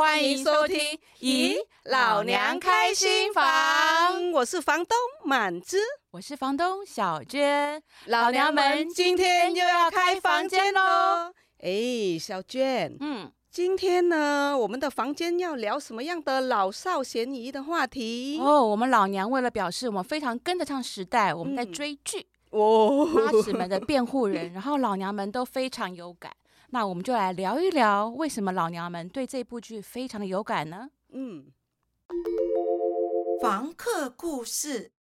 欢迎收听《咦，老娘开心房》，我是房东满枝，我是房东小娟，老娘们今天又要开房间喽！哎，小娟，嗯，今天呢，我们的房间要聊什么样的老少咸宜的话题？哦，我们老娘为了表示我们非常跟得上时代，我们在追剧、嗯、哦，八尺门的辩护人，然后老娘们都非常有感。那我们就来聊一聊，为什么老娘们对这部剧非常的有感呢？嗯，房客故事。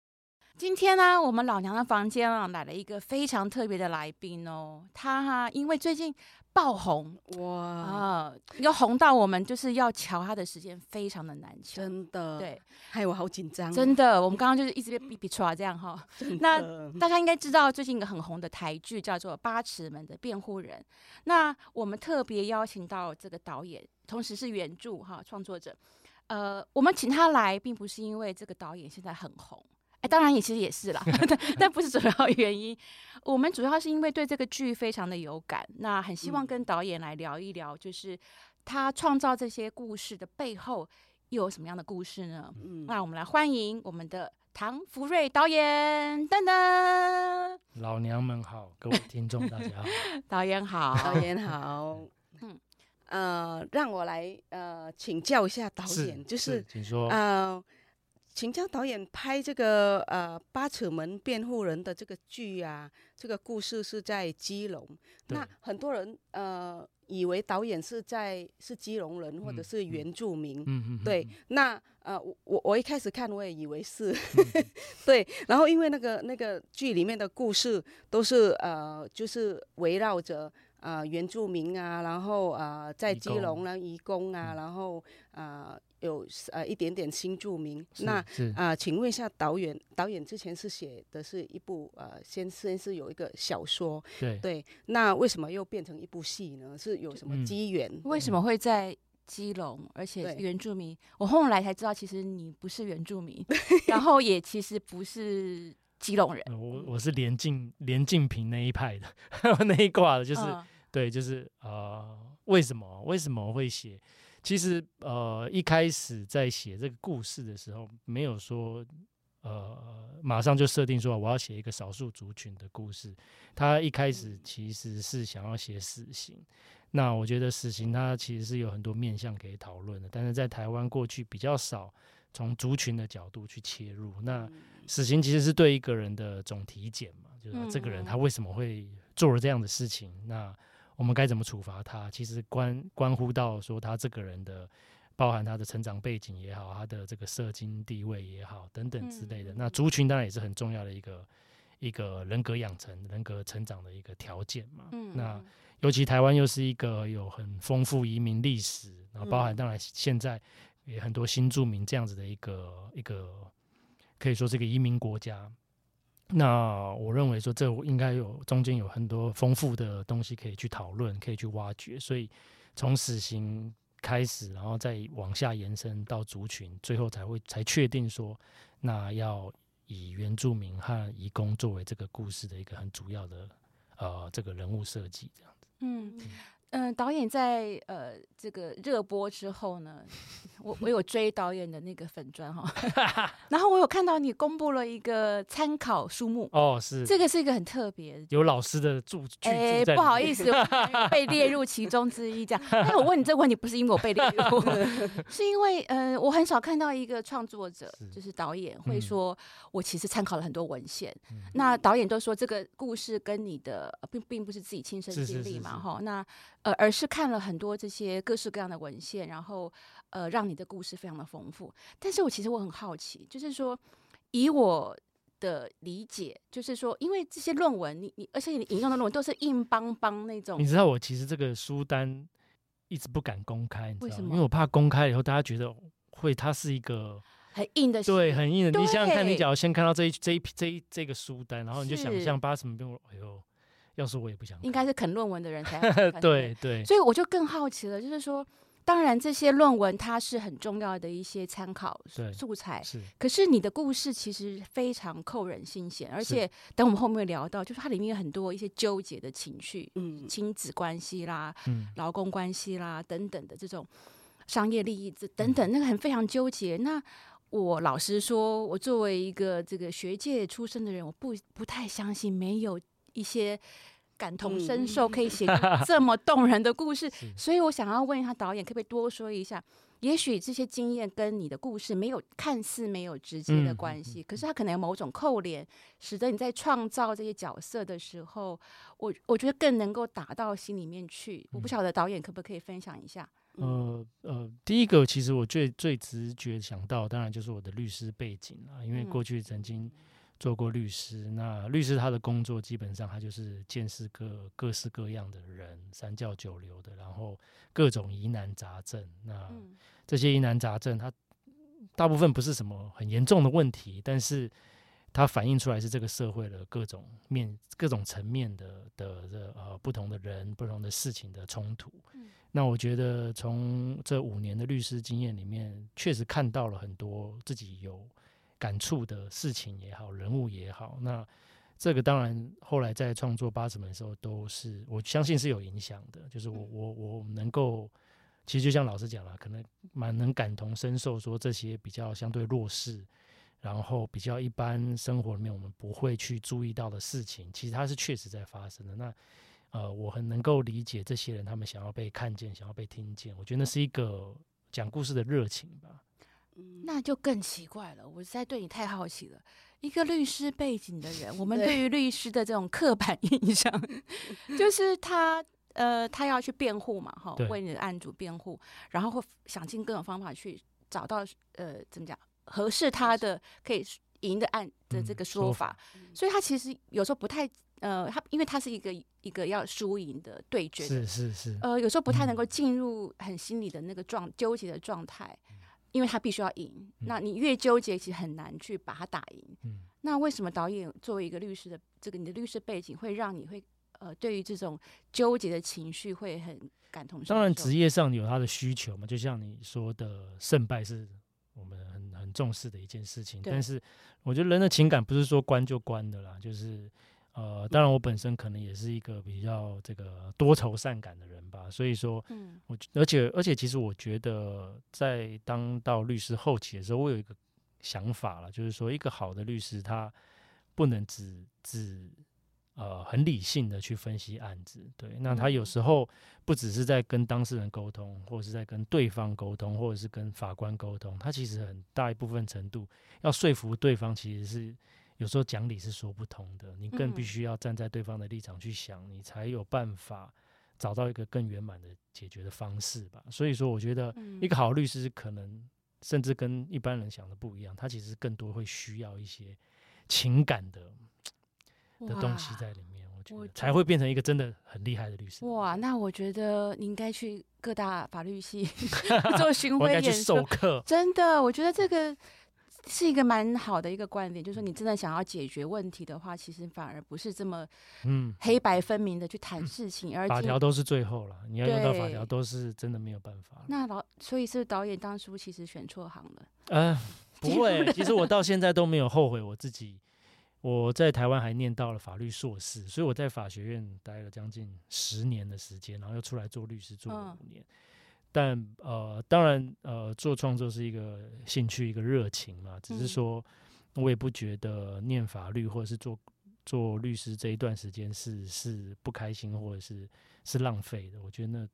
今天呢，我们老娘的房间啊，来了一个非常特别的来宾哦。他哈、啊，因为最近。爆红哇啊！要红到我们就是要瞧他的时间非常的难瞧，真的。对，害我好紧张。真的，我们刚刚就是一直被哔哔唰这样哈。那大家应该知道最近一个很红的台剧叫做《八尺门的辩护人》。那我们特别邀请到这个导演，同时是原著哈创作者。呃，我们请他来，并不是因为这个导演现在很红。哎，当然也其实也是啦，但但不是主要原因。我们主要是因为对这个剧非常的有感，那很希望跟导演来聊一聊，就是他创造这些故事的背后又有什么样的故事呢？嗯，那我们来欢迎我们的唐福瑞导演，噔噔。老娘们好，各位听众大家好，导演好，导演好。嗯，呃，让我来呃请教一下导演，是就是，是请说，呃。请教导演拍这个呃八尺门辩护人的这个剧啊，这个故事是在基隆。那很多人呃以为导演是在是基隆人或者是原住民。嗯嗯。对，那呃我我一开始看我也以为是，嗯、对。然后因为那个那个剧里面的故事都是呃就是围绕着呃原住民啊，然后呃在基隆呢移工啊，然后呃。有呃一点点新著名，那啊、呃，请问一下导演，导演之前是写的是一部呃，先先是有一个小说，对对，那为什么又变成一部戏呢？是有什么机缘？嗯、为什么会在基隆，而且原住民？我后来才知道，其实你不是原住民，然后也其实不是基隆人。我我是连晋连晋平那一派的，那一挂的，就是、嗯、对，就是呃，为什么为什么会写？其实，呃，一开始在写这个故事的时候，没有说，呃，马上就设定说我要写一个少数族群的故事。他一开始其实是想要写死刑。那我觉得死刑它其实是有很多面向可以讨论的，但是在台湾过去比较少从族群的角度去切入。那死刑其实是对一个人的总体检嘛，就是这个人他为什么会做了这样的事情？那我们该怎么处罚他？其实关关乎到说他这个人的，包含他的成长背景也好，他的这个社经地位也好，等等之类的。嗯、那族群当然也是很重要的一个一个人格养成、人格成长的一个条件嘛。嗯、那尤其台湾又是一个有很丰富移民历史，然后包含当然现在也很多新住民这样子的一个一个可以说是一个移民国家。那我认为说，这应该有中间有很多丰富的东西可以去讨论，可以去挖掘。所以从死刑开始，然后再往下延伸到族群，最后才会才确定说，那要以原住民和移工作为这个故事的一个很主要的呃这个人物设计，这样子。嗯。嗯导演在呃这个热播之后呢，我我有追导演的那个粉砖哈，然后我有看到你公布了一个参考书目哦，是这个是一个很特别，有老师的注哎，不好意思，被列入其中之一这样。但我问你这个问题，不是因为我被列入，是因为呃，我很少看到一个创作者是就是导演会说，我其实参考了很多文献。嗯、那导演都说这个故事跟你的并并不是自己亲身经历嘛哈，那。呃，而是看了很多这些各式各样的文献，然后呃，让你的故事非常的丰富。但是我其实我很好奇，就是说，以我的理解，就是说，因为这些论文，你你，而且你引用的论文都是硬邦邦那种。你知道我其实这个书单一直不敢公开，你知道吗？为什么？因为我怕公开以后大家觉得会它是一个很硬的，对，很硬的。对你想想看，你只要先看到这一这一这一这个书单，然后你就想象八尺门辩护，哎呦。要是我也不想，应该是啃论文的人才对 对，对，所以我就更好奇了，就是说，当然这些论文它是很重要的一些参考素材，是。可是你的故事其实非常扣人心弦，而且等我们后面聊到，就是它里面有很多一些纠结的情绪，嗯，亲子关系啦，嗯，劳工关系啦等等的这种，商业利益这等等，那个很非常纠结。那我老实说，我作为一个这个学界出身的人，我不不太相信没有一些感同身受可以写这么动人的故事。所以我想要问一下导演，可不可以多说一下？也许这些经验跟你的故事没有看似没有直接的关系，可是它可能有某种扣连，使得你在创造这些角色的时候，我我觉得更能够打到心里面去。我不晓得导演可不可以分享一下？呃呃，第一个其实我最最直觉想到，当然就是我的律师背景啊，因为过去曾经做过律师。那律师他的工作基本上他就是见识各各式各样的人，三教九流的，然后各种疑难杂症。那这些疑难杂症，它大部分不是什么很严重的问题，但是它反映出来是这个社会的各种面、各种层面的的的呃不同的人、不同的事情的冲突。那我觉得从这五年的律师经验里面，确实看到了很多自己有感触的事情也好，人物也好。那这个当然后来在创作八十门的时候，都是我相信是有影响的。就是我我我能够，其实就像老师讲了，可能蛮能感同身受，说这些比较相对弱势，然后比较一般生活里面我们不会去注意到的事情，其实它是确实在发生的。那呃，我很能够理解这些人，他们想要被看见，想要被听见。我觉得那是一个讲故事的热情吧。那就更奇怪了。我实在对你太好奇了。一个律师背景的人，我们对于律师的这种刻板 印象，就是他呃，他要去辩护嘛，哈，为你的案主辩护，然后会想尽各种方法去找到呃，怎么讲合适他的可以赢的案的这个说法。嗯，所以他其实有时候不太。呃，他因为他是一个一个要输赢的对决，是是是。呃，有时候不太能够进入很心理的那个状纠结的状态，因为他必须要赢。嗯、那你越纠结，其实很难去把他打赢。嗯。那为什么导演作为一个律师的这个你的律师背景，会让你会呃对于这种纠结的情绪会很感同身受？当然，职业上有他的需求嘛，就像你说的，胜败是我们很很重视的一件事情。但是，我觉得人的情感不是说关就关的啦，就是。呃，当然，我本身可能也是一个比较这个多愁善感的人吧，所以说，嗯，我而且而且，其实我觉得在当到律师后期的时候，我有一个想法了，就是说，一个好的律师他不能只只呃很理性的去分析案子，对，那他有时候不只是在跟当事人沟通，或者是在跟对方沟通，或者是跟法官沟通，他其实很大一部分程度要说服对方，其实是。有时候讲理是说不通的，你更必须要站在对方的立场去想，嗯、你才有办法找到一个更圆满的解决的方式吧。所以说，我觉得一个好律师可能甚至跟一般人想的不一样，他其实更多会需要一些情感的的东西在里面，我觉得才会变成一个真的很厉害的律师。哇，那我觉得你应该去各大法律系 做巡回演授课，真的，我觉得这个。是一个蛮好的一个观点，就是说你真的想要解决问题的话，其实反而不是这么嗯黑白分明的去谈事情，而法条都是最后了，你要用到法条都是真的没有办法。那老所以是导演当初其实选错行了？嗯、呃，不会，其实我到现在都没有后悔我自己。我在台湾还念到了法律硕士，所以我在法学院待了将近十年的时间，然后又出来做律师做了五年。嗯但呃，当然呃，做创作是一个兴趣，一个热情嘛。只是说，我也不觉得念法律或者是做做律师这一段时间是是不开心或者是是浪费的。我觉得那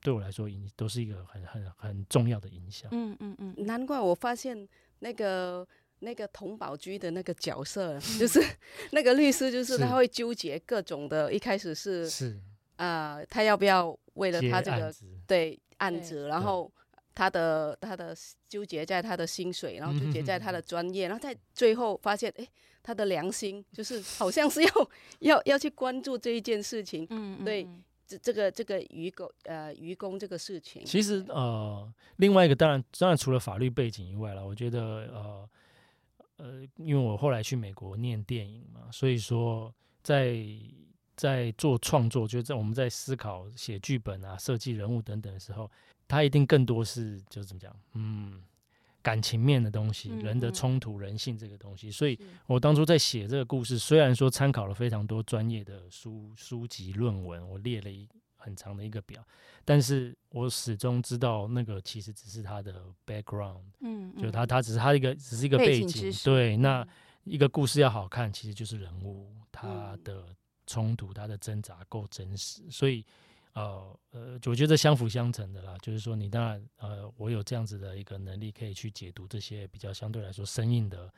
对我来说，影都是一个很很很重要的影响。嗯嗯嗯，难怪我发现那个那个佟宝驹的那个角色，就是 那个律师，就是他会纠结各种的。一开始是是啊、呃，他要不要为了他这个对。案子，然后他的他的纠结在他的薪水，然后纠结在他的专业，然后在最后发现，哎，他的良心就是好像是要要要去关注这一件事情，嗯，对，这这个这个愚公呃愚公这个事情。其实呃，另外一个当然当然除了法律背景以外了，我觉得呃呃，因为我后来去美国念电影嘛，所以说在。在做创作，就是在我们在思考写剧本啊、设计人物等等的时候，他一定更多是就是怎么讲，嗯，感情面的东西，人的冲突、人性这个东西。所以我当初在写这个故事，虽然说参考了非常多专业的书书籍论文，我列了一很长的一个表，但是我始终知道那个其实只是他的 background，嗯，就他他只是他一个只是一个背景，背景对，那一个故事要好看，其实就是人物他的冲突、他的挣扎够真实，所以。呃呃，我觉得相辅相成的啦，就是说你当然呃，我有这样子的一个能力，可以去解读这些比较相对来说生硬的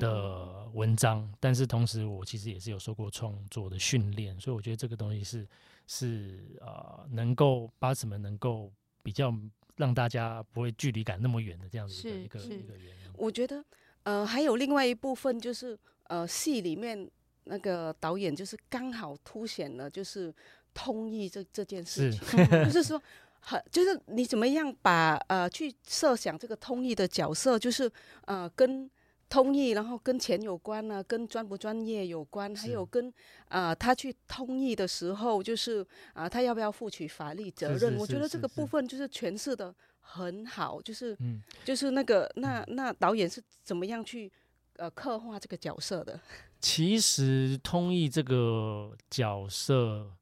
的文章，嗯，但是同时我其实也是有受过创作的训练，所以我觉得这个东西是是呃，能够八尺门能够比较让大家不会距离感那么远的这样子一个一个一个原因。我觉得呃，还有另外一部分就是呃，戏里面那个导演就是刚好凸显了就是。通译这这件事情，是 就是说，很就是你怎么样把呃去设想这个通译的角色，就是呃跟通译，然后跟钱有关呢、啊，跟专不专业有关，还有跟啊、呃、他去通译的时候，就是啊、呃、他要不要负起法律责任？我觉得这个部分就是诠释的很好，就是嗯，就是那个那那导演是怎么样去呃刻画这个角色的？其实通译这个角色。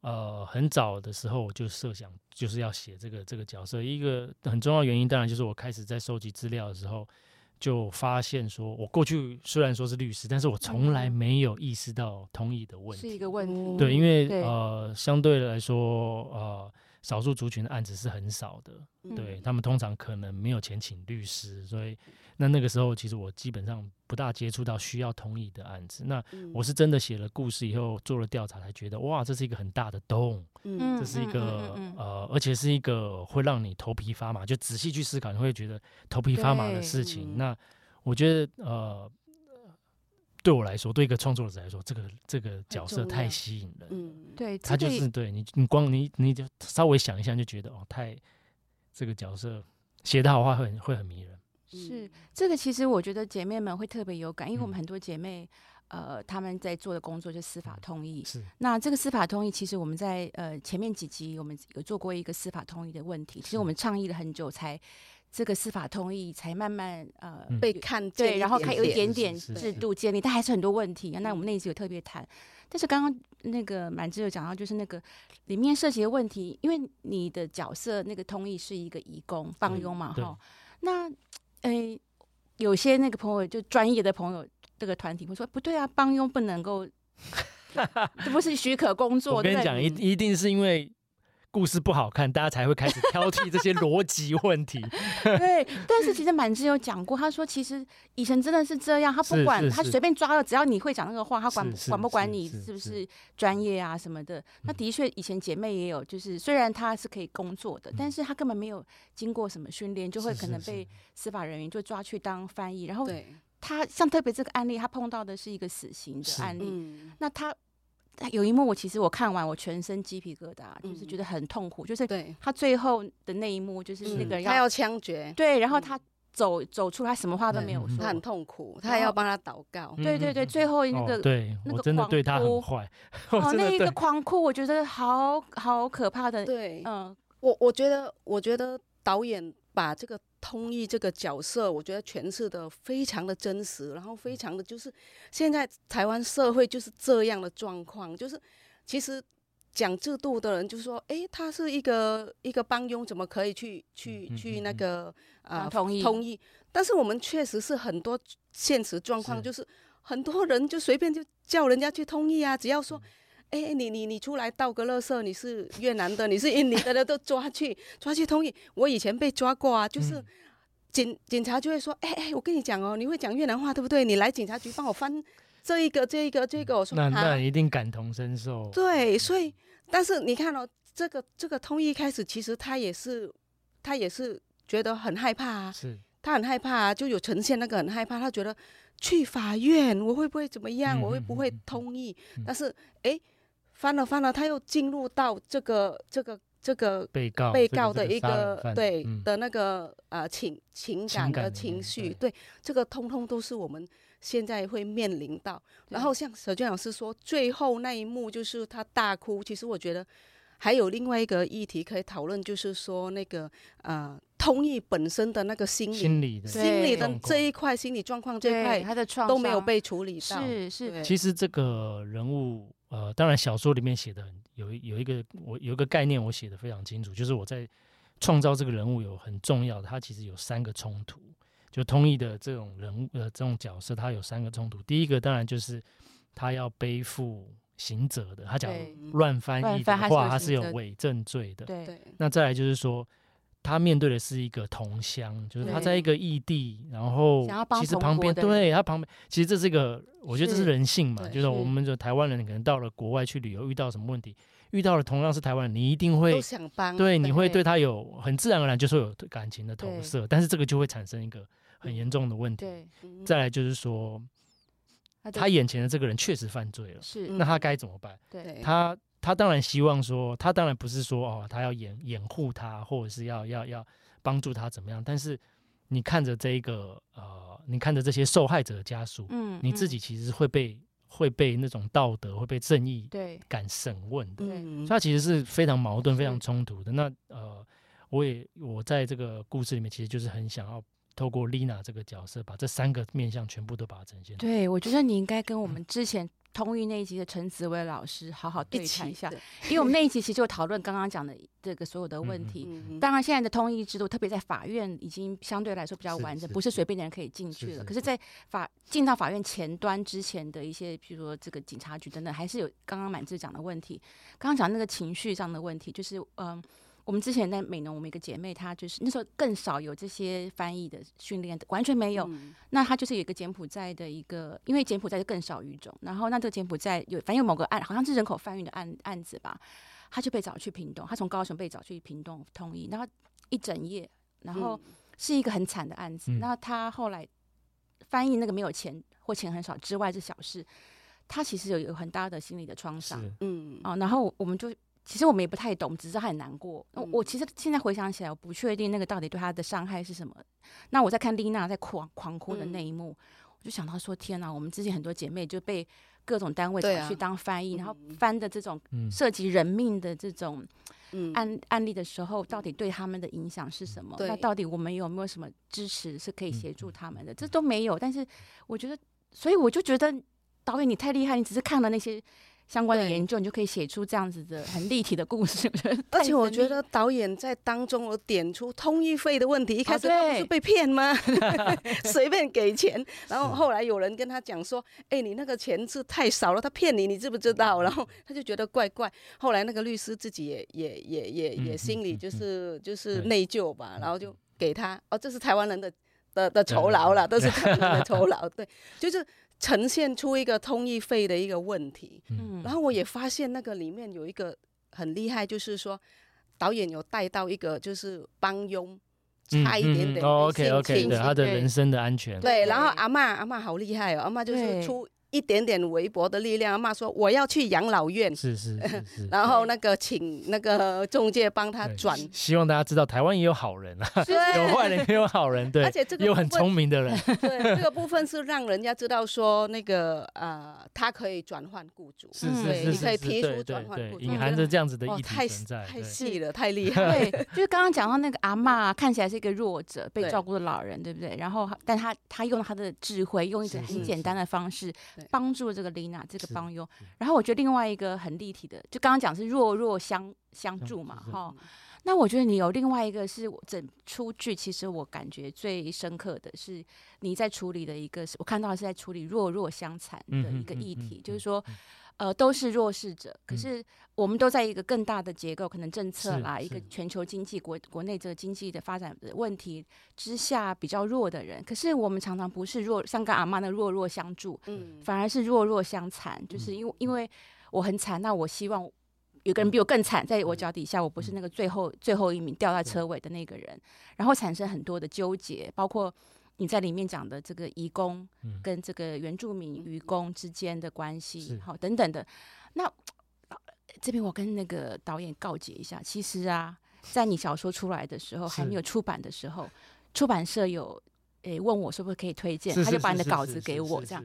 呃，很早的时候我就设想就是要写这个这个角色，一个很重要的原因当然就是我开始在收集资料的时候，就发现说，我过去虽然说是律师，但是我从来没有意识到通译的问题，是一个问题。对，因为呃，相对来说，呃，少数族群的案子是很少的，对，他们通常可能没有钱请律师，所以。那那个时候，其实我基本上不大接触到需要同意的案子。那我是真的写了故事以后，做了调查，才觉得哇，这是一个很大的洞，嗯，这是一个呃，而且是一个会让你头皮发麻，就仔细去思考，你会觉得头皮发麻的事情。那我觉得呃，对我来说，对一个创作者来说，这个这个角色太吸引人，嗯，对，他就是对你，你光你你就稍微想一下，就觉得哦，太这个角色写的好话会很会很迷人。是这个，其实我觉得姐妹们会特别有感，因为我们很多姐妹，呃，他们在做的工作就是司法通译。是。那这个司法通译，其实我们在呃前面几集我们有做过一个司法通译的问题，其实我们倡议了很久，才这个司法通译才慢慢呃被看见，对，然后看有一点点制度建立，但还是很多问题。那我们那一集有特别谈，但是刚刚那个满枝有讲到，就是那个里面涉及的问题，因为你的角色那个通译是一个义工帮佣嘛，哈，那。哎、欸，有些那个朋友就专业的朋友，这个团体会说不对啊，帮佣不能够，这不是许可工作。我跟你讲，一一定是因为。故事不好看，大家才会开始挑剔这些逻辑问题。对，但是其实满枝有讲过，他说其实以前真的是这样，他不管他随便抓了，只要你会讲那个话，他管管不管你是不是专业啊什么的。那的确以前姐妹也有，就是虽然他是可以工作的，但是他根本没有经过什么训练，就会可能被司法人员就抓去当翻译。然后他像特别这个案例，他碰到的是一个死刑的案例，那他。有一幕，我其实我看完，我全身鸡皮疙瘩，嗯、就是觉得很痛苦。就是他最后的那一幕，就是那个人要、嗯、他要枪决，对，然后他走走出来，什么话都没有说，他很痛苦，他还要帮他祷告。对对对，最后那个、哦、对那个真的对他很坏，哦，那一个狂哭，我觉得好好可怕的。对，嗯，我我觉得，我觉得导演把这个。通译这个角色，我觉得诠释的非常的真实，然后非常的就是现在台湾社会就是这样的状况，就是其实讲制度的人就说，哎，他是一个一个帮佣，怎么可以去去去那个啊、呃、通译通译？但是我们确实是很多现实状况，就是很多人就随便就叫人家去通译啊，只要说。哎、欸，你你你出来倒个垃圾，你是越南的，你是印尼的，都抓去抓去通译。我以前被抓过啊，就是警警察就会说，哎、欸、哎、欸，我跟你讲哦，你会讲越南话对不对？你来警察局帮我翻这一个这一个这个。我说那那一定感同身受。对，所以但是你看哦，这个这个通一开始其实他也是他也是觉得很害怕啊，是他很害怕啊，就有呈现那个很害怕，他觉得去法院我会不会怎么样？我会不会通译？但是哎。欸翻了翻了，他又进入到这个这个这个被告被告的一个对的那个呃情情感的情绪，对这个通通都是我们现在会面临到。然后像小娟老师说，最后那一幕就是他大哭。其实我觉得还有另外一个议题可以讨论，就是说那个呃通译本身的那个心理心理的心理的这一块心理状况这一块，他的创都没有被处理到。是是，其实这个人物。呃，当然小说里面写的有有一个我有一个概念，我写的非常清楚，就是我在创造这个人物有很重要的，他其实有三个冲突，就通译的这种人物呃这种角色，他有三个冲突。第一个当然就是他要背负刑责的，他讲乱翻译的话，他是有伪证罪的。对，那再来就是说。他面对的是一个同乡，就是他在一个异地，然后其实旁边对他旁边，其实这是一个，我觉得这是人性嘛，就是我们的台湾人可能到了国外去旅游，遇到什么问题，遇到了同样是台湾人，你一定会想帮，对，你会对他有很自然而然就说有感情的投射，但是这个就会产生一个很严重的问题。再来就是说，他眼前的这个人确实犯罪了，是，那他该怎么办？对，他。他当然希望说，他当然不是说哦，他要掩掩护他，或者是要要要帮助他怎么样？但是你看着这一个呃，你看着这些受害者的家属，嗯，你自己其实会被、嗯、会被那种道德会被正义对感审问的，对，所以他其实是非常矛盾、非常冲突的。那呃，我也我在这个故事里面，其实就是很想要透过丽娜这个角色，把这三个面相全部都把它呈现。对，我觉得你应该跟我们之前。通译那一集的陈紫薇老师，好好对谈一下，因为我们那一集其实就讨论刚刚讲的这个所有的问题。当然，现在的通译制度，特别在法院，已经相对来说比较完整，不是随便的人可以进去了。可是，在法进到法院前端之前的一些，譬如说这个警察局等等，还是有刚刚满志讲的问题。刚刚讲那个情绪上的问题，就是嗯。我们之前在美浓，我们一个姐妹，她就是那时候更少有这些翻译的训练，完全没有。嗯、那她就是有一个柬埔寨的一个，因为柬埔寨就更少语种，然后那这个柬埔寨有，反正有某个案，好像是人口贩运的案案子吧，她就被找去屏东，她从高雄被找去屏东通译，然后一整夜，然后是一个很惨的案子。那她、嗯、后来翻译那个没有钱或钱很少之外是小事，她其实有有很大的心理的创伤。嗯啊，然后我们就。其实我们也不太懂，只是他很难过。嗯、我其实现在回想起来，我不确定那个到底对他的伤害是什么。那我在看丽娜在狂狂哭的那一幕，嗯、我就想到说：天哪！我们之前很多姐妹就被各种单位找去当翻译，啊、然后翻的这种涉及人命的这种案、嗯、案例的时候，到底对他们的影响是什么？嗯、那到底我们有没有什么支持是可以协助他们的？嗯、这都没有。但是我觉得，所以我就觉得导演你太厉害，你只是看了那些。相关的研究，你就可以写出这样子的很立体的故事。而且我觉得导演在当中有点出通译费的问题，一开始他不是被骗吗？随便给钱，然后后来有人跟他讲说：“哎，你那个钱是太少了，他骗你，你知不知道？”然后他就觉得怪怪。后来那个律师自己也也也也也心里就是就是内疚吧，然后就给他哦，这是台湾人的的的酬劳了，都是台湾人的酬劳，对，就是。呈现出一个通译费的一个问题，嗯，然后我也发现那个里面有一个很厉害，就是说导演有带到一个就是帮佣差一点点，OK OK，的他的人身的安全，对，然后阿嬷阿嬷好厉害哦，阿嬷就是出。一点点微薄的力量，阿嬷说我要去养老院，是是是是，然后那个请那个中介帮他转。希望大家知道，台湾也有好人啊，有坏人也有好人，对，而且这个有很聪明的人。对，这个部分是让人家知道说那个呃，他可以转换雇主，是是是，你可以提出转换雇主，隐含着这样子的议题存在。太细了，太厉害。对，就是刚刚讲到那个阿嬷看起来是一个弱者，被照顾的老人，对不对？然后，但他他用他的智慧，用一种很简单的方式帮助这个。丽娜这个帮佣，然后我觉得另外一个很立体的，就刚刚讲是弱弱相相助嘛，哈。那我觉得你有另外一个是我整出剧，其实我感觉最深刻的是你在处理的一个，是我看到的是在处理弱弱相残的一个议题，就是说。呃，都是弱势者，可是我们都在一个更大的结构，可能政策啦，一个全球经济国国内这个经济的发展的问题之下比较弱的人，可是我们常常不是弱，像跟阿妈那弱弱相助，嗯，反而是弱弱相残，就是因为因为我很惨，那我希望有个人比我更惨，在我脚底下，我不是那个最后最后一名掉在车尾的那个人，然后产生很多的纠结，包括。你在里面讲的这个移工跟这个原住民渔工之间的关系，好、嗯、等等的，那这边我跟那个导演告诫一下，其实啊，在你小说出来的时候，还没有出版的时候，出版社有诶、欸、问我是不是可以推荐，他就把你的稿子给我这样，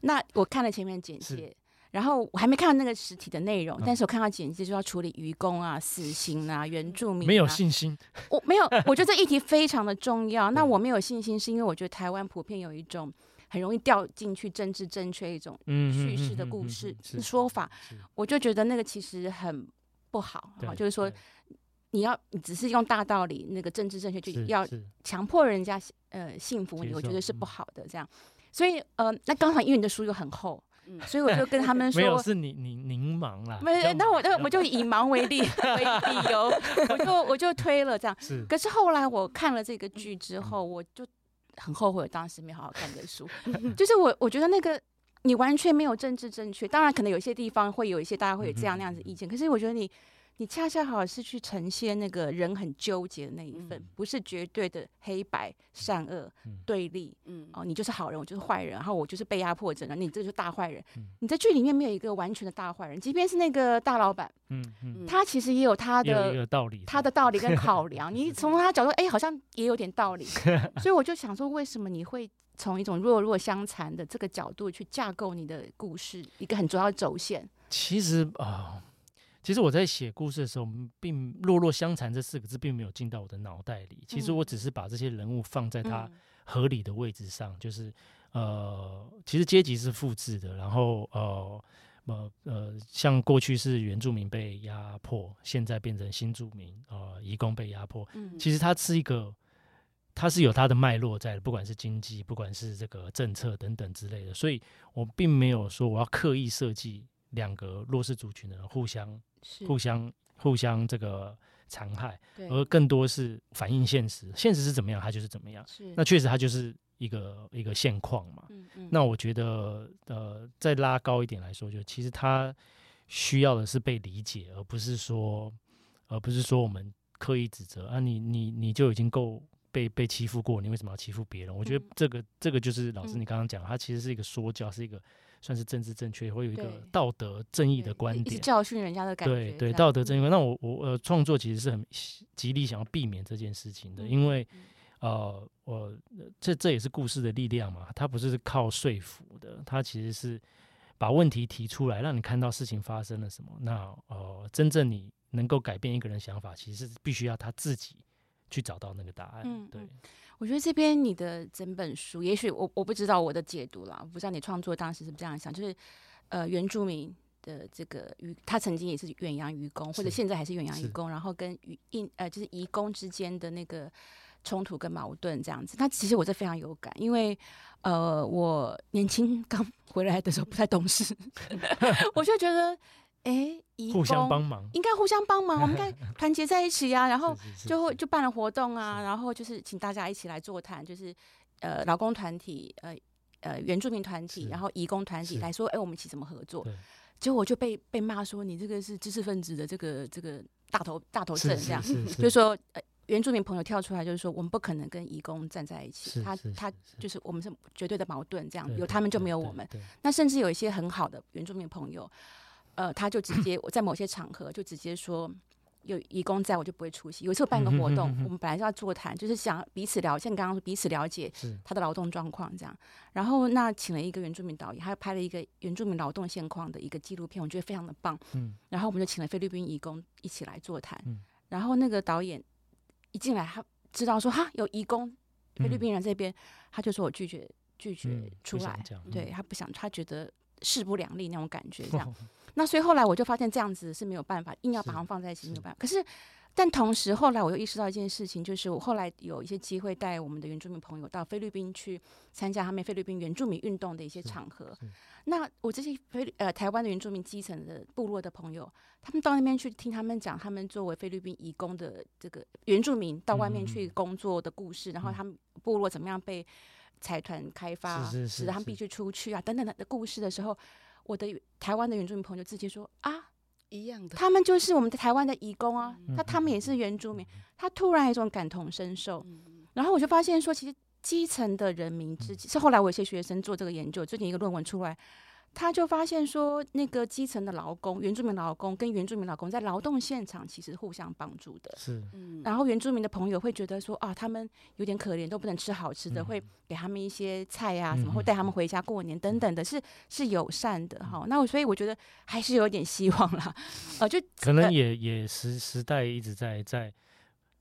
那我看了前面简介。然后我还没看到那个实体的内容，但是我看到简介就要处理愚公啊、死刑啊、原住民、啊，没有信心。我没有，我觉得这议题非常的重要。那我没有信心，是因为我觉得台湾普遍有一种很容易掉进去政治正确一种叙事的故事说法，我就觉得那个其实很不好。好，就是说你要你只是用大道理，那个政治正确就要强迫人家呃信服你，我觉得是不好的。这样，所以呃，那刚好因为你的书又很厚。嗯，所以我就跟他们说，没有是你你您忙啦，没，那我就我就以忙为例 为理由，我就我就推了这样。是，可是后来我看了这个剧之后，我就很后悔，我当时没好好看这书。就是我我觉得那个你完全没有政治正确，当然可能有些地方会有一些大家会有这样那样子意见，可是我觉得你。你恰恰好是去呈现那个人很纠结的那一份，嗯、不是绝对的黑白善恶、嗯、对立。嗯，哦，你就是好人，我就是坏人，然后我就是被压迫者，你这就是大坏人。嗯、你在剧里面没有一个完全的大坏人，即便是那个大老板，嗯嗯，他其实也有他的道理，他的道理跟考量。你从他角度，哎、欸，好像也有点道理。所以我就想说，为什么你会从一种弱弱相残的这个角度去架构你的故事，一个很重要的轴线？其实啊。呃其实我在写故事的时候，并“落落相残”这四个字并没有进到我的脑袋里。其实我只是把这些人物放在他合理的位置上，嗯、就是呃，其实阶级是复制的，然后呃呃呃，像过去是原住民被压迫，现在变成新住民，呃，移工被压迫。嗯、其实它是一个，它是有它的脉络在的，不管是经济，不管是这个政策等等之类的。所以我并没有说我要刻意设计两个弱势族群的人互相。互相互相这个残害，而更多是反映现实，现实是怎么样，它就是怎么样。是那确实它就是一个一个现况嘛。嗯嗯、那我觉得，呃，再拉高一点来说，就其实他需要的是被理解，而不是说，而不是说我们刻意指责啊你，你你你就已经够被被欺负过，你为什么要欺负别人？我觉得这个、嗯、这个就是老师你刚刚讲，它其实是一个说教，是一一个。算是政治正确，会有一个道德正义的观点，教训人家的感觉。对对，道德正义。那我我呃创作其实是很极力想要避免这件事情的，因为呃我这这也是故事的力量嘛，它不是靠说服的，它其实是把问题提出来，让你看到事情发生了什么。那呃真正你能够改变一个人想法，其实是必须要他自己去找到那个答案。嗯，对。我觉得这边你的整本书，也许我我不知道我的解读啦，我不知道你创作当时是不是这样想，就是呃原住民的这个渔，他曾经也是远洋渔工，或者现在还是远洋渔工，然后跟渔印呃就是移工之间的那个冲突跟矛盾这样子。那其实我这非常有感，因为呃我年轻刚回来的时候不太懂事，我就觉得。哎，互相帮忙，应该互相帮忙，我们应该 团结在一起呀、啊。然后就会就办了活动啊，然后就是请大家一起来座谈，就是呃劳工团体、呃呃原住民团体，然后移工团体来说，哎，我们一起怎么合作？结果我就被被骂说你这个是知识分子的这个这个大头大头症这样，就是说呃原住民朋友跳出来就是说我们不可能跟移工站在一起，他他就是我们是绝对的矛盾，这样有他们就没有我们。那甚至有一些很好的原住民朋友。呃，他就直接我在某些场合就直接说有义工在我就不会出席。有一次我办个活动，我们本来是要座谈，就是想彼此了解，像刚刚说彼此了解他的劳动状况这样。然后那请了一个原住民导演，他拍了一个原住民劳动现况的一个纪录片，我觉得非常的棒。然后我们就请了菲律宾义工一起来座谈。然后那个导演一进来，他知道说哈有义工菲律宾人这边，他就说我拒绝拒绝出来，对他不想，他觉得势不两立那种感觉这样。那所以后来我就发现这样子是没有办法，硬要把它们放在一起没有办法。可是，但同时后来我又意识到一件事情，就是我后来有一些机会带我们的原住民朋友到菲律宾去参加他们菲律宾原住民运动的一些场合。那我这些菲呃台湾的原住民基层的部落的朋友，他们到那边去听他们讲他们作为菲律宾移工的这个原住民到外面去工作的故事，然后他们部落怎么样被财团开发，使得他们必须出去啊等等的故事的时候。我的台湾的原住民朋友直接说啊，一样的，他们就是我们的台湾的移工啊，那、嗯、他们也是原住民，他突然有一种感同身受，嗯、然后我就发现说，其实基层的人民之间，是后来我有些学生做这个研究，最近一个论文出来，他就发现说，那个基层的劳工，原住民劳工跟原住民劳工在劳动现场其实互相帮助的。是，然后原住民的朋友会觉得说啊，他们有点可怜，都不能吃好吃的，嗯、会给他们一些菜啊，什么会带他们回家过年等等的，是是友善的哈。那我所以我觉得还是有点希望啦。呃，就 可能也也时时代一直在在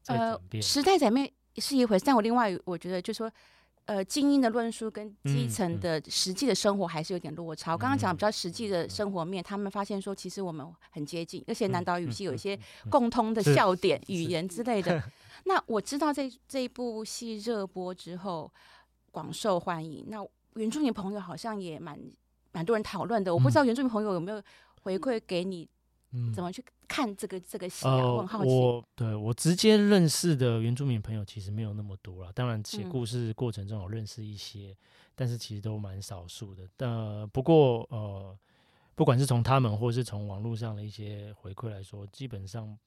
在转变，呃，时代在变是一回事，但我另外我觉得就是说。呃，精英的论述跟基层的实际的生活还是有点落差。我刚刚讲比较实际的生活面，他们发现说，其实我们很接近，而且南岛语系有一些共通的笑点、语言之类的。那我知道这这一部戏热播之后广受欢迎，那原住民朋友好像也蛮蛮多人讨论的。我不知道原住民朋友有没有回馈给你。嗯，怎么去看这个这个戏啊？我很好奇。我对我直接认识的原住民朋友其实没有那么多了。当然，写故事过程中有认识一些，嗯、但是其实都蛮少数的。但不过呃，不管是从他们或是从网络上的一些回馈来说，基本上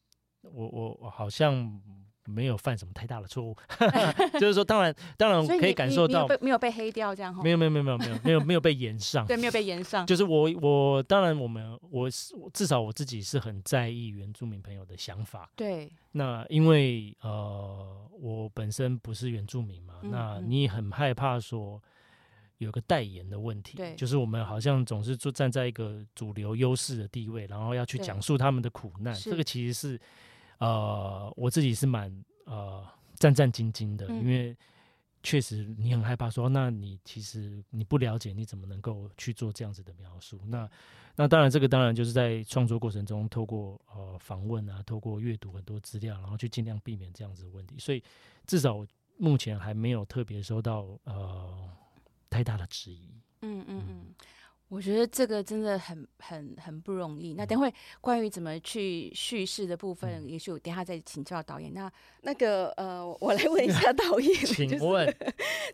我我我好像。没有犯什么太大的错误，就是说，当然，当然可以感受到没有被黑掉这样，没有，没有，没有，没有，没有，没有，没有被延上，对，没有被延上。就是我，我当然，我们，我是至少我自己是很在意原住民朋友的想法。对，那因为呃，我本身不是原住民嘛，嗯、那你很害怕说有个代言的问题，对，就是我们好像总是就站在一个主流优势的地位，然后要去讲述他们的苦难，这个其实是。呃，我自己是蛮呃战战兢兢的，嗯、因为确实你很害怕说，那你其实你不了解，你怎么能够去做这样子的描述？那那当然，这个当然就是在创作过程中，透过呃访问啊，透过阅读很多资料，然后去尽量避免这样子的问题。所以至少目前还没有特别收到呃太大的质疑。嗯嗯嗯。我觉得这个真的很很很不容易。那等会关于怎么去叙事的部分，嗯、也许我等下再请教导演。那那个呃，我来问一下 导演，请问，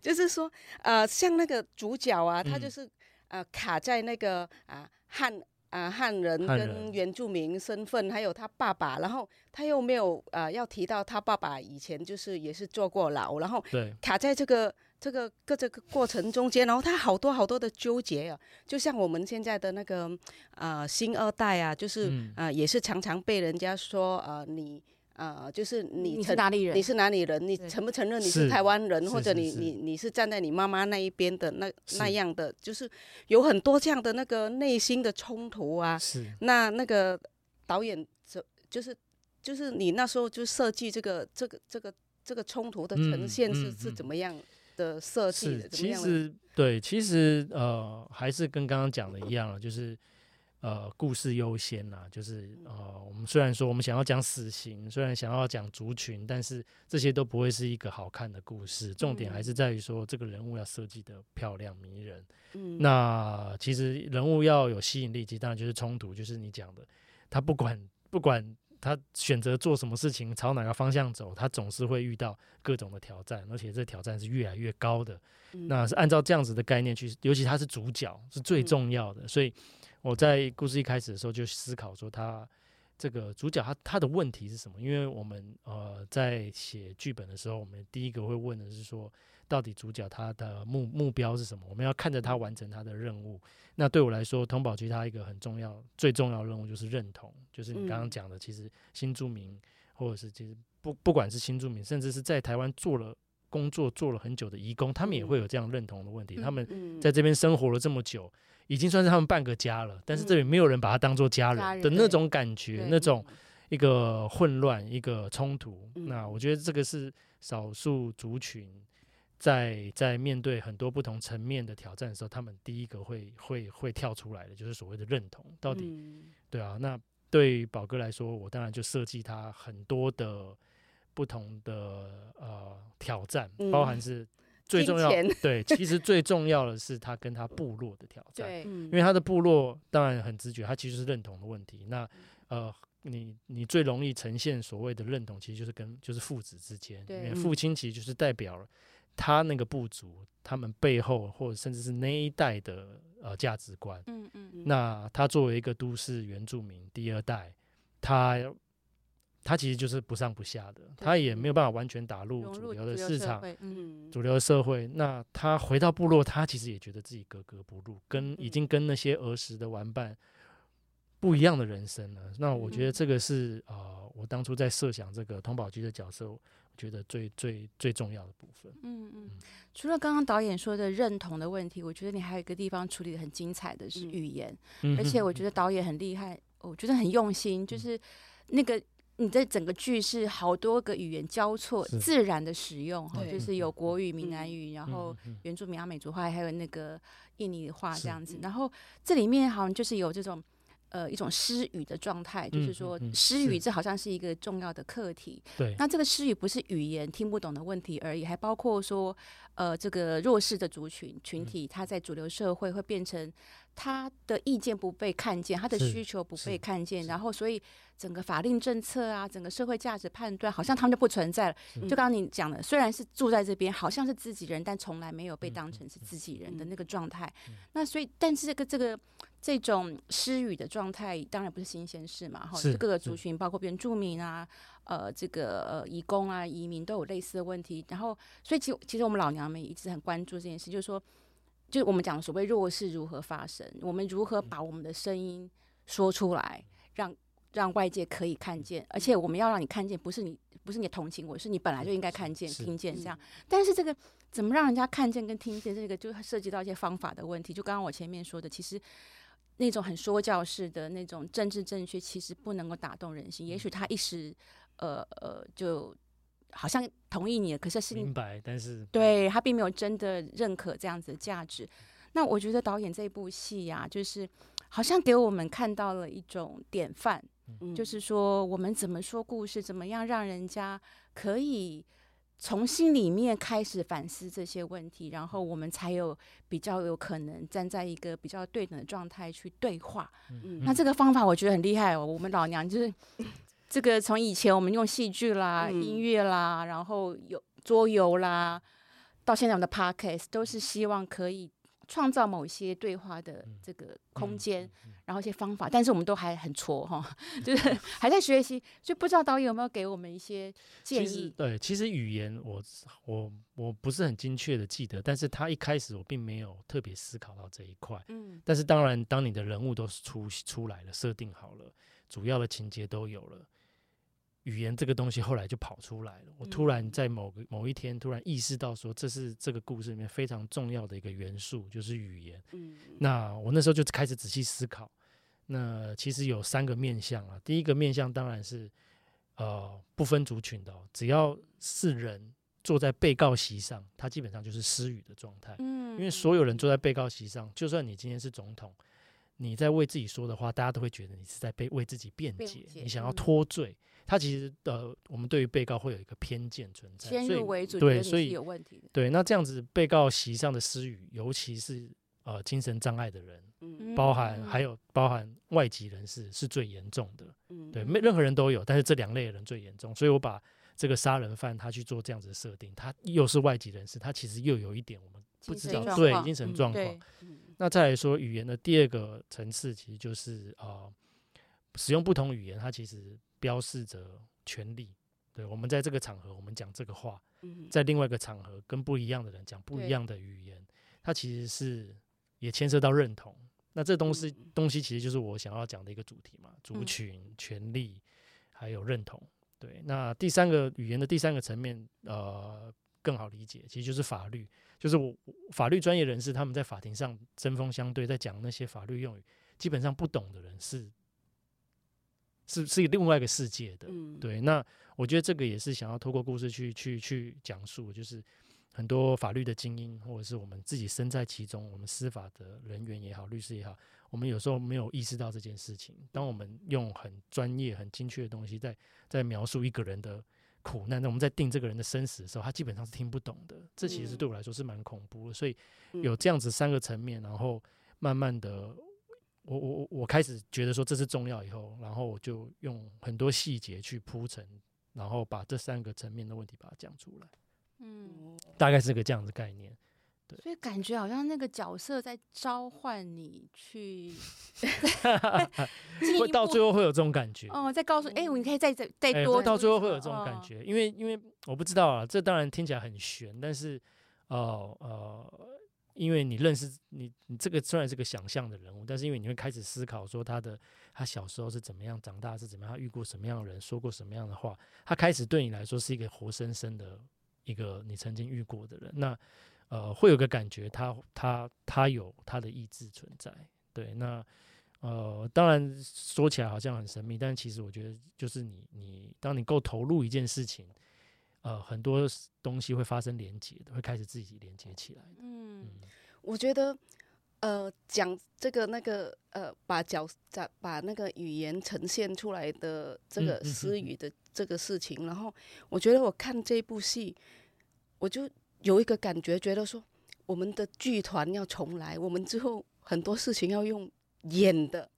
就是说呃，像那个主角啊，他就是呃卡在那个啊汉啊汉人跟原住民身份，还有他爸爸，然后他又没有呃要提到他爸爸以前就是也是坐过牢，然后卡在这个。这个各这个过程中间，然后他好多好多的纠结啊，就像我们现在的那个呃新二代啊，就是啊、呃、也是常常被人家说呃你呃就是你你是哪里人？你是哪里人？你承不承认你是台湾人？或者你你你是站在你妈妈那一边的那那样的，就是有很多这样的那个内心的冲突啊。是那那个导演就就是就是你那时候就设计这个这个这个这个冲突的呈现是、嗯嗯、是怎么样？的设计是，其实对，其实呃，还是跟刚刚讲的一样，就是呃，故事优先呐，就是呃，我们虽然说我们想要讲死刑，虽然想要讲族群，但是这些都不会是一个好看的故事。重点还是在于说，这个人物要设计的漂亮迷人。嗯，那其实人物要有吸引力，其实当然就是冲突，就是你讲的，他不管不管。他选择做什么事情，朝哪个方向走，他总是会遇到各种的挑战，而且这挑战是越来越高的。嗯、那是按照这样子的概念去，尤其他是主角，是最重要的。嗯、所以我在故事一开始的时候就思考说，他这个主角他他的问题是什么？因为我们呃在写剧本的时候，我们第一个会问的是说，到底主角他的目目标是什么？我们要看着他完成他的任务。那对我来说，通宝駒他一个很重要、最重要的任务就是认同，就是你刚刚讲的，其实新住民或者是其实不不管是新住民，甚至是在台湾做了工作做了很久的移工，他们也会有这样认同的问题。他们在这边生活了这么久，已经算是他们半个家了，但是这里没有人把他当做家人的那种感觉，那种一个混乱、一个冲突。那我觉得这个是少数族群。在在面对很多不同层面的挑战的时候，他们第一个会会会跳出来的，就是所谓的认同。到底，嗯、对啊，那对宝哥来说，我当然就设计他很多的不同的呃挑战，嗯、包含是最重要对，其实最重要的是他跟他部落的挑战。对，因为他的部落当然很直觉，他其实是认同的问题。那呃，你你最容易呈现所谓的认同，其实就是跟就是父子之间，对因为父亲其实就是代表了。他那个部族，他们背后或者甚至是那一代的呃价值观，嗯嗯，那他作为一个都市原住民第二代，他他其实就是不上不下的，他也没有办法完全打入主流的市场，嗯，主流的社会。那他回到部落，他其实也觉得自己格格不入，跟已经跟那些儿时的玩伴不一样的人生呢。那我觉得这个是呃，我当初在设想这个通宝駒的角色，我觉得最最最重要的部分。嗯嗯，除了刚刚导演说的认同的问题，我觉得你还有一个地方处理的很精彩的是语言，嗯、而且我觉得导演很厉害，我觉得很用心，就是那个。你在整个剧是好多个语言交错自然的使用哈，就是有国语、闽南语，然后原住民阿美族话，还有那个印尼话这样子。然后这里面好像就是有这种呃一种失语的状态，就是说失语这好像是一个重要的课题。对，那这个失语不是语言听不懂的问题而已，还包括说呃这个弱势的族群群体，他在主流社会会变成。他的意见不被看见，他的需求不被看见，然后所以整个法令政策啊，整个社会价值判断，好像他们就不存在了。就刚刚你讲的，虽然是住在这边，好像是自己人，但从来没有被当成是自己人的那个状态。那所以，但是这个这个这种失语的状态，当然不是新鲜事嘛。哈，各个族群，包括原住民啊，呃，这个呃，移工啊，移民都有类似的问题。然后，所以其其实我们老娘们一直很关注这件事，就是说。就是我们讲所谓弱势如何发生，我们如何把我们的声音说出来，让让外界可以看见，而且我们要让你看见，不是你不是你同情我，是你本来就应该看见、听见这样。但是这个怎么让人家看见跟听见，这个就涉及到一些方法的问题。就刚刚我前面说的，其实那种很说教式的那种政治正确，其实不能够打动人心。也许他一时呃呃就。好像同意你，可是是明白，但是对他并没有真的认可这样子的价值。那我觉得导演这部戏呀，就是好像给我们看到了一种典范，嗯、就是说我们怎么说故事，怎么样让人家可以从心里面开始反思这些问题，然后我们才有比较有可能站在一个比较对等的状态去对话。嗯、那这个方法我觉得很厉害哦，我们老娘就是。这个从以前我们用戏剧啦、嗯、音乐啦，然后有桌游啦，到现在我们的 podcast 都是希望可以创造某些对话的这个空间，嗯嗯嗯、然后一些方法，但是我们都还很挫哈，就是还在学习，就不知道导演有没有给我们一些建议？对，其实语言我我我不是很精确的记得，但是他一开始我并没有特别思考到这一块，嗯，但是当然，当你的人物都是出出来了，设定好了，主要的情节都有了。语言这个东西后来就跑出来了。我突然在某个某一天突然意识到，说这是这个故事里面非常重要的一个元素，就是语言。那我那时候就开始仔细思考。那其实有三个面向啊。第一个面向当然是呃不分族群的，只要是人坐在被告席上，他基本上就是失语的状态。因为所有人坐在被告席上，就算你今天是总统，你在为自己说的话，大家都会觉得你是在被为自己辩解，你想要脱罪。他其实呃，我们对于被告会有一个偏见存在，先入为主，对，所以有问题的。对，那这样子被告席上的私语，尤其是呃精神障碍的人，嗯、包含还有包含外籍人士是最严重的。嗯、对，没任何人都有，但是这两类人最严重。所以我把这个杀人犯他去做这样子的设定，他又是外籍人士，他其实又有一点我们不知道，对精神状况。嗯、那再来说语言的第二个层次，其实就是呃使用不同语言，它其实。标示着权利，对，我们在这个场合，我们讲这个话，在另外一个场合跟不一样的人讲不一样的语言，它其实是也牵涉到认同。那这东西东西其实就是我想要讲的一个主题嘛，族群、权利还有认同。对，那第三个语言的第三个层面，呃，更好理解，其实就是法律，就是我法律专业人士他们在法庭上针锋相对，在讲那些法律用语，基本上不懂的人是。是是另外一个世界的，嗯、对。那我觉得这个也是想要透过故事去去去讲述，就是很多法律的精英，或者是我们自己身在其中，我们司法的人员也好，律师也好，我们有时候没有意识到这件事情。当我们用很专业、很精确的东西在在描述一个人的苦难，那我们在定这个人的生死的时候，他基本上是听不懂的。这其实对我来说是蛮恐怖的。所以有这样子三个层面，然后慢慢的。我我我我开始觉得说这是重要以后，然后我就用很多细节去铺陈，然后把这三个层面的问题把它讲出来。嗯，大概是个这样的概念。对，所以感觉好像那个角色在召唤你去，会到最后会有这种感觉哦，再告诉哎，你可以再再再多，到最后会有这种感觉，因为因为我不知道啊，这当然听起来很悬，但是哦呃。因为你认识你，你这个虽然是个想象的人物，但是因为你会开始思考说他的他小时候是怎么样，长大是怎么样，他遇过什么样的人，说过什么样的话，他开始对你来说是一个活生生的一个你曾经遇过的人。那呃，会有个感觉，他他他有他的意志存在。对，那呃，当然说起来好像很神秘，但其实我觉得就是你你当你够投入一件事情。呃，很多东西会发生连接的，会开始自己连接起来的。嗯，我觉得，呃，讲这个那个，呃，把角在把那个语言呈现出来的这个私语的这个事情，嗯嗯嗯、然后我觉得我看这部戏，我就有一个感觉，觉得说我们的剧团要重来，我们之后很多事情要用演的，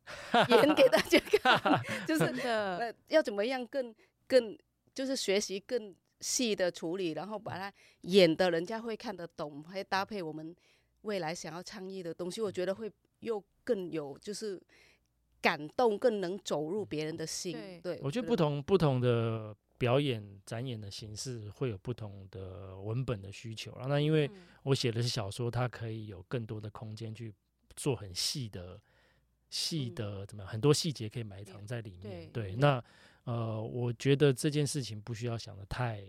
演给大家看，就是的，呃，要怎么样更更就是学习更。戏的处理，然后把它演的人家会看得懂，还搭配我们未来想要倡议的东西，我觉得会又更有就是感动，更能走入别人的心。对，对我觉得不同不同的表演展演的形式会有不同的文本的需求。然后那因为我写的是小说，它可以有更多的空间去做很细的细的怎么样，很多细节可以埋藏在里面。对，对，那。呃，我觉得这件事情不需要想的太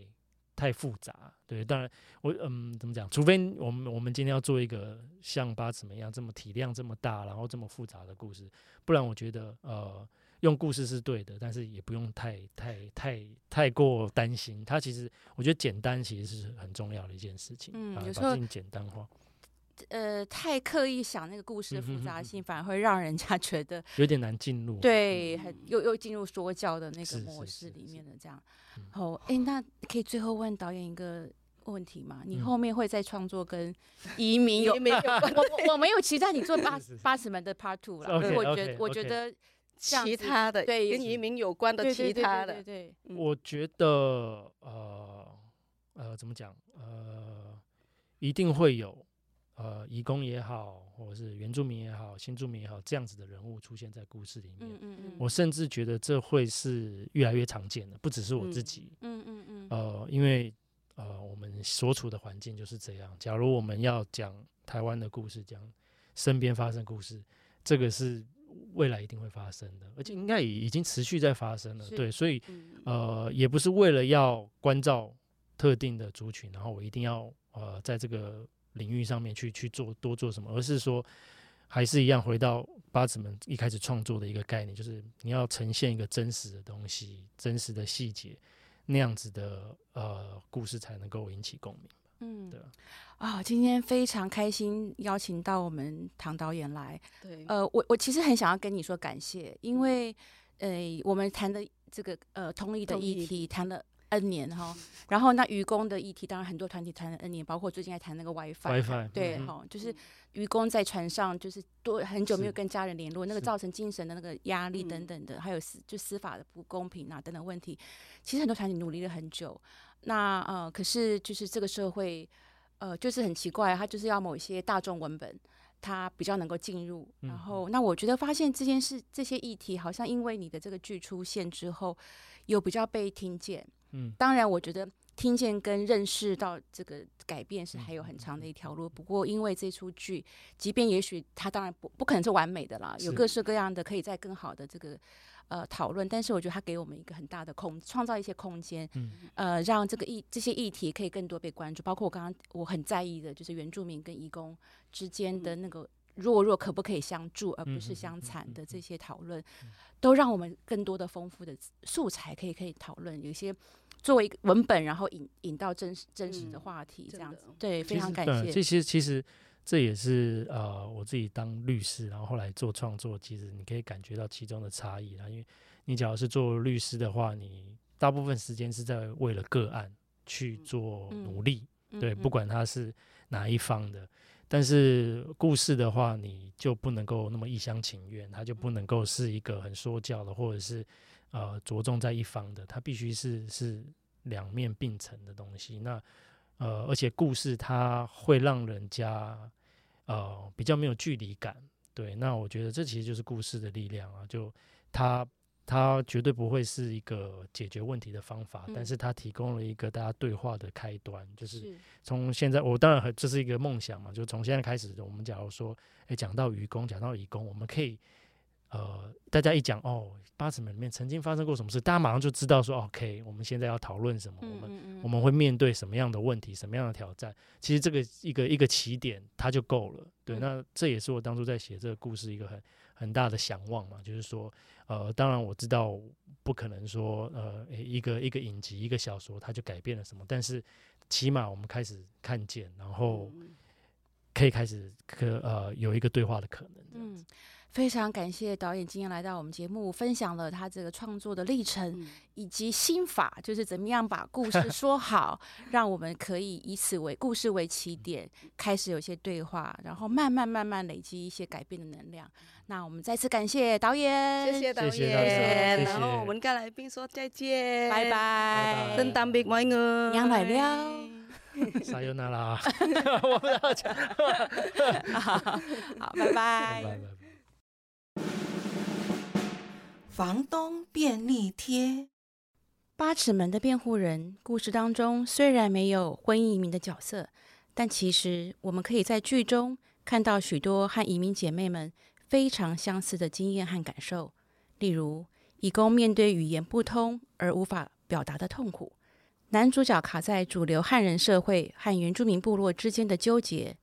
太复杂，对，当然我嗯怎么讲，除非我们我们今天要做一个像八尺门一样这么体量这么大，然后这么复杂的故事，不然我觉得呃用故事是对的，但是也不用太太太太过担心。它其实我觉得简单其实是很重要的一件事情，嗯，有时候简单化。呃，太刻意想那个故事的复杂性，反而会让人家觉得有点难进入。对，很又又进入说教的那个模式里面的这样。哦，哎，那可以最后问导演一个问题吗？你后面会再创作跟移民有没有？我我没有期待你做 八八十门的 Part Two 了。我觉得我觉得其他的对跟移民有关的其他的，对，我觉得呃呃怎么讲呃一定会有。呃，移工也好，或者是原住民也好，新住民也好，这样子的人物出现在故事里面，嗯嗯嗯，我甚至觉得这会是越来越常见的，不只是我自己，嗯嗯嗯，呃，因为呃，我们所处的环境就是这样。假如我们要讲台湾的故事，讲身边发生故事，这个是未来一定会发生的，而且应该也已经持续在发生了。对，所以呃，也不是为了要关照特定的族群，然后我一定要呃，在这个。领域上面去去做多做什么，而是说还是一样回到八子们一开始创作的一个概念，就是你要呈现一个真实的东西、真实的细节，那样子的呃故事才能够引起共鸣。嗯，对啊，今天非常开心邀请到我们唐导演来。对，呃，我我其实很想要跟你说感谢，因为呃我们谈的这个呃同意的议题谈了。N 年哈，然后那愚公的议题，当然很多团体谈了 N 年，包括最近还谈那个 WiFi，, WiFi 对哈、嗯，就是愚公在船上就是多很久没有跟家人联络，那个造成精神的那个压力等等的，还有司就司法的不公平啊等等问题，其实很多团体努力了很久，那呃可是就是这个社会呃就是很奇怪，他就是要某一些大众文本，他比较能够进入，然后那我觉得发现这件事这些议题好像因为你的这个剧出现之后，有比较被听见。嗯，当然，我觉得听见跟认识到这个改变是还有很长的一条路。不过，因为这出剧，即便也许它当然不不可能是完美的啦，有各式各样的可以在更好的这个呃讨论。但是，我觉得它给我们一个很大的空，创造一些空间，嗯呃，让这个议这些议题可以更多被关注。包括我刚刚我很在意的，就是原住民跟义工之间的那个弱弱可不可以相助，而不是相残的这些讨论，都让我们更多的丰富的素材可以可以讨论。有一些。作为一个文本，然后引引到真实真实的话题，这样子，嗯、对，非常感谢。这其实其实这也是呃，我自己当律师，然后后来做创作，其实你可以感觉到其中的差异啦。因为你只要是做律师的话，你大部分时间是在为了个案去做努力，嗯、对，不管他是哪一方的。嗯、但是故事的话，你就不能够那么一厢情愿，它就不能够是一个很说教的，或者是。呃，着重在一方的，它必须是是两面并存的东西。那呃，而且故事它会让人家呃比较没有距离感。对，那我觉得这其实就是故事的力量啊，就它。它绝对不会是一个解决问题的方法，嗯、但是它提供了一个大家对话的开端。就是从现在，我当然这是一个梦想嘛，就从现在开始，我们假如说，哎，讲到愚公，讲到移公，我们可以，呃，大家一讲哦，八尺门里面曾经发生过什么事，大家马上就知道说，OK，我们现在要讨论什么，嗯嗯嗯我们我们会面对什么样的问题，什么样的挑战。其实这个一个一个起点，它就够了。对，嗯、那这也是我当初在写这个故事一个很很大的想望嘛，就是说。呃，当然我知道不可能说，呃，一个一个影集一个小说，它就改变了什么，但是起码我们开始看见，然后可以开始可呃有一个对话的可能。嗯。非常感谢导演今天来到我们节目，分享了他这个创作的历程、嗯、以及心法，就是怎么样把故事说好，让我们可以以此为故事为起点，开始有些对话，然后慢慢慢慢累积一些改变的能量。那我们再次感谢导演，谢谢导演，然后我们跟来宾说再见，拜拜，圣诞别忘我，娘来了，撒由那拉，我不要讲，好，好，拜拜。房东便利贴，八尺门的辩护人故事当中虽然没有婚姻移民的角色，但其实我们可以在剧中看到许多和移民姐妹们非常相似的经验和感受。例如，移工面对语言不通而无法表达的痛苦；男主角卡在主流汉人社会和原住民部落之间的纠结；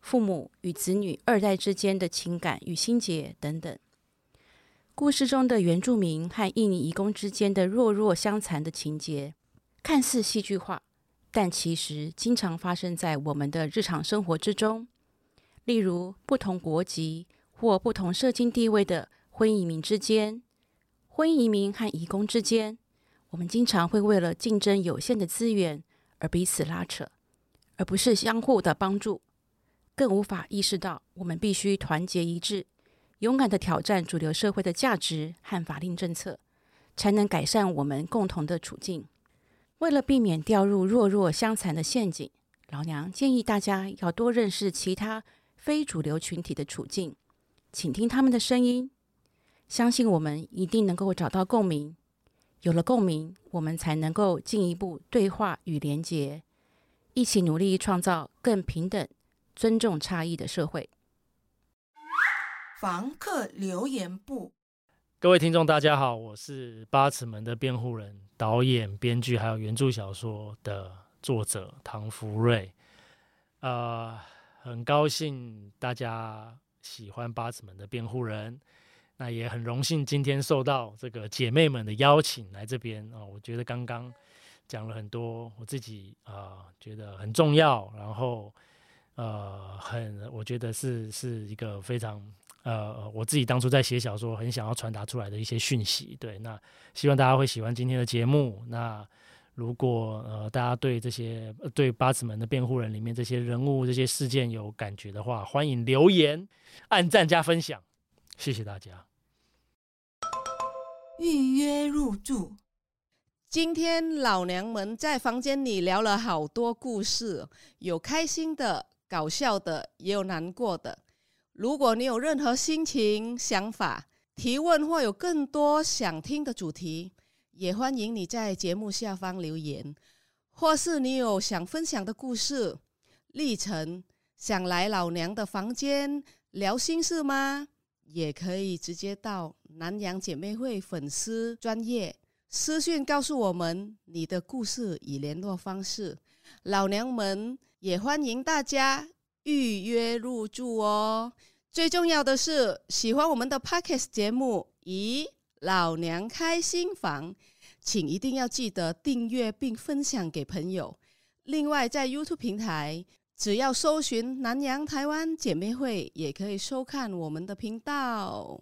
父母与子女二代之间的情感与心结等等。故事中的原住民和印尼移工之间的弱弱相残的情节，看似戏剧化，但其实经常发生在我们的日常生活之中。例如，不同国籍或不同社经地位的婚姻移民之间，婚姻移民和移工之间，我们经常会为了竞争有限的资源而彼此拉扯，而不是相互的帮助，更无法意识到我们必须团结一致。勇敢地挑战主流社会的价值和法令政策，才能改善我们共同的处境。为了避免掉入弱弱相残的陷阱，老娘建议大家要多认识其他非主流群体的处境，倾听他们的声音，相信我们一定能够找到共鸣。有了共鸣，我们才能够进一步对话与连结，一起努力创造更平等、尊重差异的社会。房客留言部，各位听众，大家好，我是八尺门的辩护人，导演、编剧，还有原著小说的作者唐福瑞。呃，很高兴大家喜欢八尺门的辩护人，那也很荣幸今天受到这个姐妹们的邀请来这边啊、我觉得刚刚讲了很多，我自己啊、觉得很重要，然后呃，很我觉得是是一个非常。呃，我自己当初在写小说，很想要传达出来的一些讯息，对，那希望大家会喜欢今天的节目。那如果呃大家对这些对八尺门的辩护人里面这些人物、这些事件有感觉的话，欢迎留言、按赞加分享，谢谢大家。预约入住，今天老娘们在房间里聊了好多故事，有开心的、搞笑的，也有难过的。如果你有任何心情、想法、提问，或有更多想听的主题，也欢迎你在节目下方留言，或是你有想分享的故事、历程，想来老娘的房间聊心事吗？也可以直接到南洋姐妹会粉丝专业私讯告诉我们你的故事与联络方式，老娘们也欢迎大家。预约入住哦！最重要的是，喜欢我们的 Podcast 节目，咦，老娘开新房，请一定要记得订阅并分享给朋友。另外，在 YouTube 平台，只要搜寻“南洋台湾姐妹会”，也可以收看我们的频道。